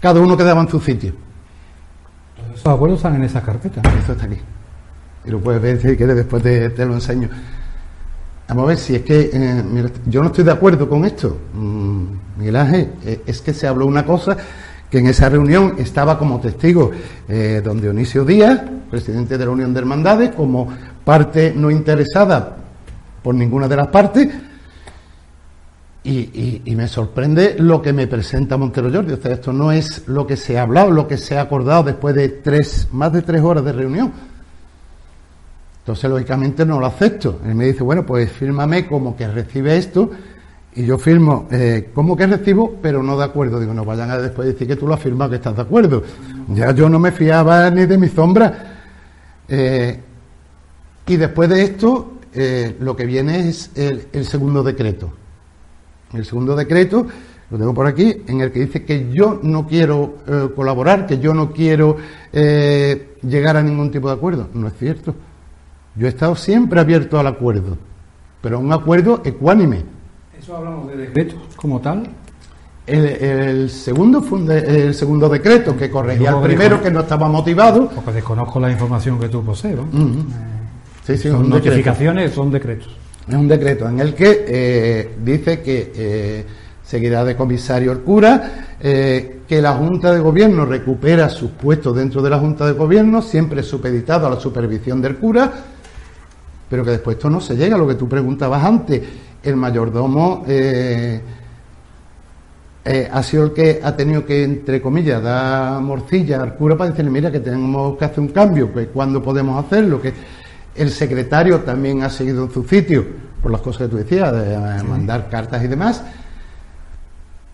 cada uno quedaba en su sitio. ¿Esos acuerdos están en esa carpeta? Eso está aquí. Y lo puedes ver si quieres, después te, lo enseño. Vamos a ver si es que eh, yo no estoy de acuerdo con esto. Mm, Miguel Ángel, es que se habló una cosa que en esa reunión estaba como testigo eh, don Dionisio Díaz, presidente de la Unión de Hermandades, como parte no interesada por ninguna de las partes, y, me sorprende lo que me presenta Montero Jordi. O sea, esto no es lo que se ha hablado, lo que se ha acordado después de tres, más de tres horas de reunión. Entonces, lógicamente, no lo acepto. Él me dice, bueno, pues fírmame como que recibe esto y yo firmo, eh, ¿cómo que recibo? Pero no de acuerdo. Digo, no vayan a después decir que tú lo has firmado, que estás de acuerdo. Ya yo no me fiaba ni de mi sombra. Eh, y después de esto, eh, lo que viene es el, segundo decreto. El segundo decreto, lo tengo por aquí, en el que dice que yo no quiero eh, colaborar, que yo no quiero llegar a ningún tipo de acuerdo. No es cierto. Yo he estado siempre abierto al acuerdo, pero a un acuerdo ecuánime eso hablamos de decretos como tal. El, segundo fue el segundo decreto que corregía el primero que no estaba motivado. Porque desconozco la información que tú posees. sí, sí, son notificaciones, son decretos. Es un decreto en el que eh, dice que eh, seguirá de comisario el cura, eh, que la Junta de Gobierno recupera sus puestos dentro de la Junta de Gobierno, siempre supeditado a la supervisión del cura, pero que después esto no se llega a lo que tú preguntabas antes el mayordomo eh, eh, ha sido el que ha tenido que, entre comillas, dar morcilla al cura para decirle, mira, que tenemos que hacer un cambio, que cuando podemos hacerlo, que el secretario también ha seguido en su sitio, por las cosas que tú decías, de eh, mandar cartas y demás,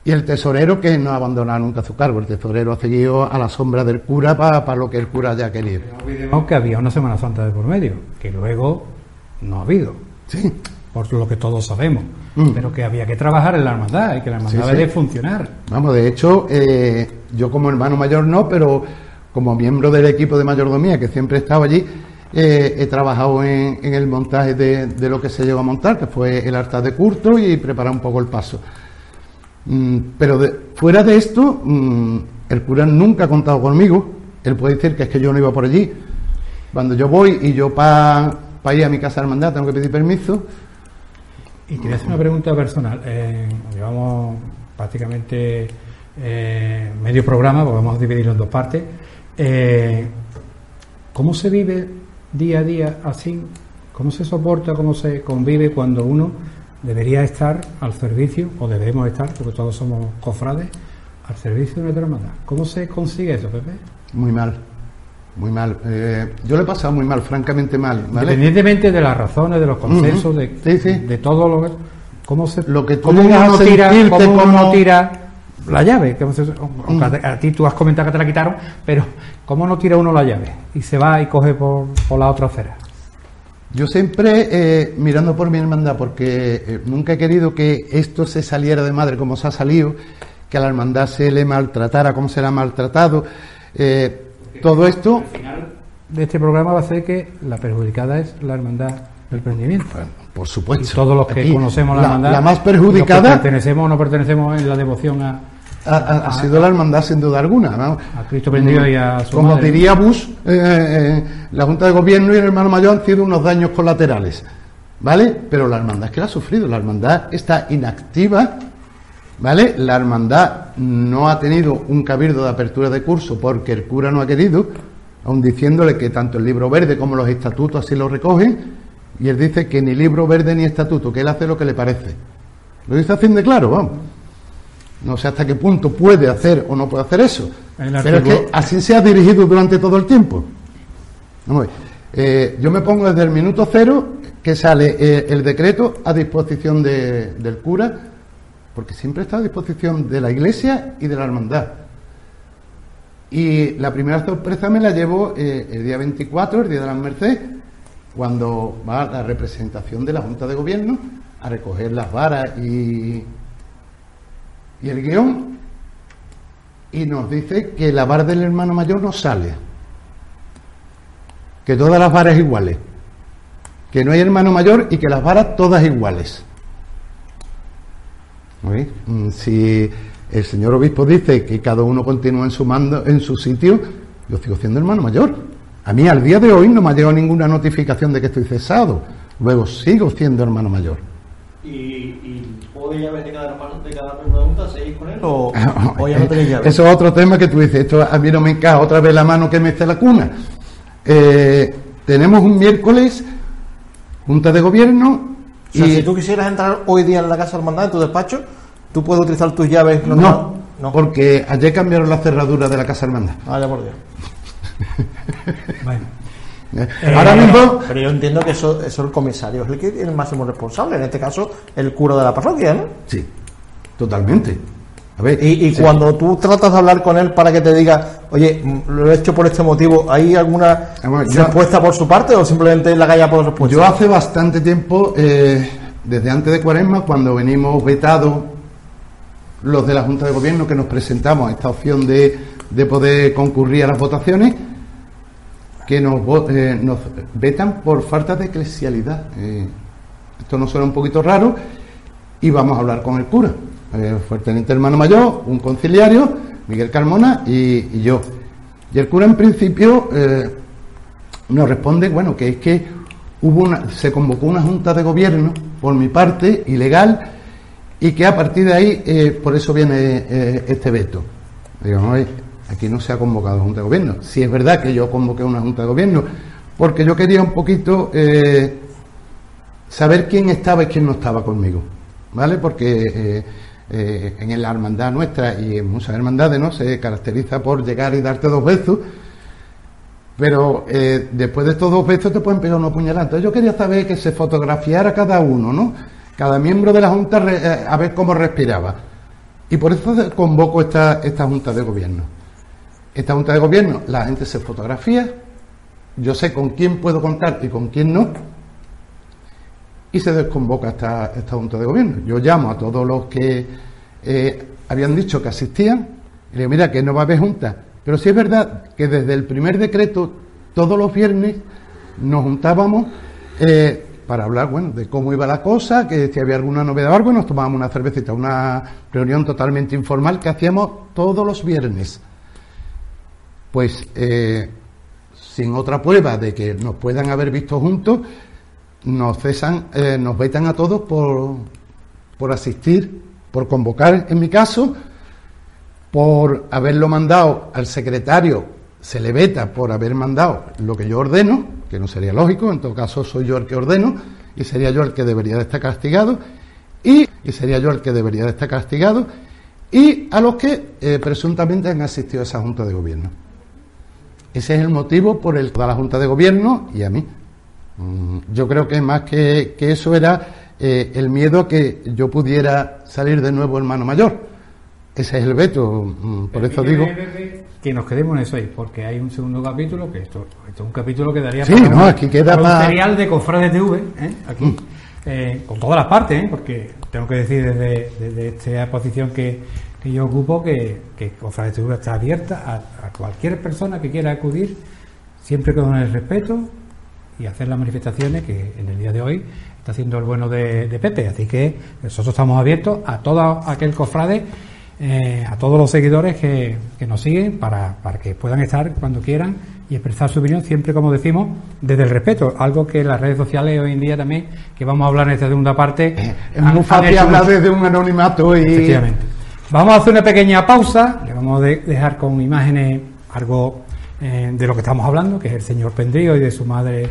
y el tesorero que no ha abandonado nunca su cargo, el tesorero ha seguido a la sombra del cura para, lo que el cura haya querido. que había una Semana Santa de por medio, que luego no ha habido. Sí por lo que todos sabemos, mm. pero que había que trabajar en la hermandad y que la hermandad debe funcionar. Vamos, de hecho, eh, yo como hermano mayor no, pero como miembro del equipo de mayordomía que siempre he estado allí, eh, he trabajado en, el montaje de, lo que se llegó a montar, que fue el altar de curto y preparar un poco el paso. Mm, pero fuera de esto, mm, el cura nunca ha contado conmigo. Él puede decir que es que yo no iba por allí. Cuando yo voy y yo para ir a mi casa de hermandad tengo que pedir permiso, y quería hacer una pregunta personal. Eh, llevamos prácticamente eh, medio programa, porque vamos a dividirlo en dos partes. Eh, ¿Cómo se vive día a día así? ¿Cómo se soporta, cómo se convive cuando uno debería estar al servicio, o debemos estar, porque todos somos cofrades, al servicio de nuestra hermandad? ¿Cómo se consigue eso, Pepe? Muy mal. Muy mal. Eh, yo le he pasado muy mal, francamente mal. Independientemente de las razones, de los consensos, de, de todo lo que. ¿Cómo, se, lo que cómo uno tira, cómo uno tira la llave? a, ti tú has comentado que te la quitaron, pero ¿cómo no tira uno la llave? Y se va y coge por, por la otra acera. Yo siempre eh, mirando por mi hermandad, porque eh, nunca he querido que esto se saliera de madre como se ha salido, que a la hermandad se le maltratara como se le ha maltratado. Eh, todo esto. De este programa va a ser que la perjudicada es la hermandad del prendimiento. por supuesto. todos los que conocemos la, hermandad. La más perjudicada. pertenecemos o no pertenecemos en la devoción a. Ha, sido la hermandad sin duda alguna. A Cristo prendido y a su Como diría Bush, eh, eh, la Junta de Gobierno y el hermano mayor han sido unos daños colaterales. ¿Vale? Pero la hermandad es que la ha sufrido. La hermandad está inactiva ¿Vale? La hermandad no ha tenido un cabildo de apertura de curso porque el cura no ha querido, aun diciéndole que tanto el libro verde como los estatutos así lo recogen, y él dice que ni libro verde ni estatuto, que él hace lo que le parece. Lo dice así de claro, vamos. No sé hasta qué punto puede hacer o no puede hacer eso. Pero es que así se ha dirigido durante todo el tiempo. Vamos eh, yo me pongo desde el minuto cero que sale eh, el decreto a disposición del cura porque siempre está a disposición de la Iglesia y de la Hermandad. Y la primera sorpresa me la llevo eh, el día 24, el día de la Merced, cuando va la representación de la Junta de Gobierno a recoger las varas y, y el guion, y nos dice que la vara del hermano mayor no sale, que todas las varas iguales, que no hay hermano mayor y que las varas todas iguales. Mm, si el señor obispo dice que cada uno continúa en su mando, en su sitio, yo sigo siendo hermano mayor. A mí al día de hoy no me ha llegado ninguna notificación de que estoy cesado. Luego sigo siendo hermano mayor. ¿Y, y puede llaves de cada hermano, de cada pregunta, seguir con él o, ya no tenéis llaves? Eso es otro tema que tú dices. Esto a mí no me encaja otra vez la mano que me esté la cuna. Eh, tenemos un miércoles junta de gobierno. Y si tú quisieras entrar hoy día en la casa hermandad, en tu despacho, ¿Tú puedes utilizar tus llaves No, no, porque ayer cambiaron la cerradura de la Casa Hermandad. Vaya por Dios. bueno. Eh, ahora mismo. Pero yo entiendo que eso, eso el comisario es el que tiene el máximo responsable, en este caso el cura de la parroquia, ¿no? Sí, totalmente. A ver, y, cuando tú tratas de hablar con él para que te diga, oye, lo he hecho por este motivo, ¿hay alguna respuesta por su parte o simplemente la calla por respuesta? Yo hace bastante tiempo, eh, desde antes de Cuaresma, cuando venimos vetados los de la Junta de Gobierno que nos presentamos a esta opción de, de poder concurrir a las votaciones, que nos, eh, nos vetan por falta de eclesialidad. Eh, esto nos suena un poquito raro y vamos a hablar con el cura. Eh, fue el teniente hermano mayor, un conciliario, Miguel Carmona y, yo. Y el cura en principio eh, nos responde, bueno, que es que hubo una, se convocó una junta de gobierno por mi parte, ilegal, y que a partir de ahí, eh, por eso viene este veto. Digamos, aquí no se ha convocado Junta de Gobierno. Si es verdad que yo convoqué una Junta de Gobierno, porque yo quería un poquito saber quién estaba y quién no estaba conmigo, ¿vale? Porque en la hermandad nuestra y en muchas hermandades, ¿no? Se caracteriza por llegar y darte dos besos, pero después de estos dos besos te pueden pegar una puñalada. Entonces yo quería saber que se fotografiara cada uno, ¿no? cada miembro de la Junta eh, a ver cómo respiraba. Y por eso convoco esta, esta Junta de Gobierno. Esta Junta de Gobierno, la gente se fotografía, yo sé con quién puedo contar y con quién no, y se desconvoca esta, esta Junta de Gobierno. Yo llamo a todos los que eh, habían dicho que asistían, y le digo, mira, que no va a haber Junta. Pero sí es verdad que desde el primer decreto, todos los viernes, nos juntábamos eh, para hablar, bueno, de cómo iba la cosa, que si había alguna novedad o algo, nos tomábamos una cervecita, una reunión totalmente informal que hacíamos todos los viernes. Pues eh, sin otra prueba de que nos puedan haber visto juntos, nos cesan, eh, nos vetan a todos por, por asistir, por convocar, en mi caso, por haberlo mandado al secretario, se le veta por haber mandado lo que yo ordeno, que no sería lógico, en todo caso soy yo el que ordeno y sería yo el que debería de estar castigado y, sería yo el que debería de estar castigado y a los que eh, presuntamente han asistido a esa Junta de Gobierno. Ese es el motivo por el que da la Junta de Gobierno y a mí. Mm, yo creo que más que, eso era eh, el miedo a que yo pudiera salir de nuevo hermano mayor. Ese es el veto, mm, por eso digo que nos quedemos en eso ahí, porque hay un segundo capítulo, que esto, esto es un capítulo que daría sí, para, no, aquí queda para un material de Cofrades TV, ¿eh? aquí, mm. eh, con todas las partes, porque tengo que decir desde, desde esta posición que, que yo ocupo que, que Cofrades TV está abierta a, a, cualquier persona que quiera acudir, siempre con el respeto y hacer las manifestaciones que en el día de hoy está haciendo el bueno de, de Pepe. Así que nosotros estamos abiertos a todo aquel cofrade eh, a todos los seguidores que, nos siguen para, para, que puedan estar cuando quieran y expresar su opinión siempre, como decimos, desde el respeto, algo que las redes sociales hoy en día también, que vamos a hablar en esta segunda parte. Es muy fácil hablar desde un anonimato y... Efectivamente. Vamos a hacer una pequeña pausa, le vamos a dejar con imágenes algo eh, de lo que estamos hablando, que es el señor Pendrío y de su madre,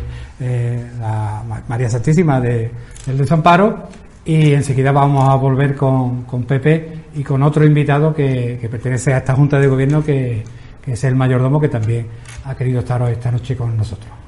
la María Santísima de, del Desamparo, y enseguida vamos a volver con, con Pepe y con otro invitado que, pertenece a esta Junta de Gobierno, que es el mayordomo, que también ha querido estar hoy esta noche con nosotros.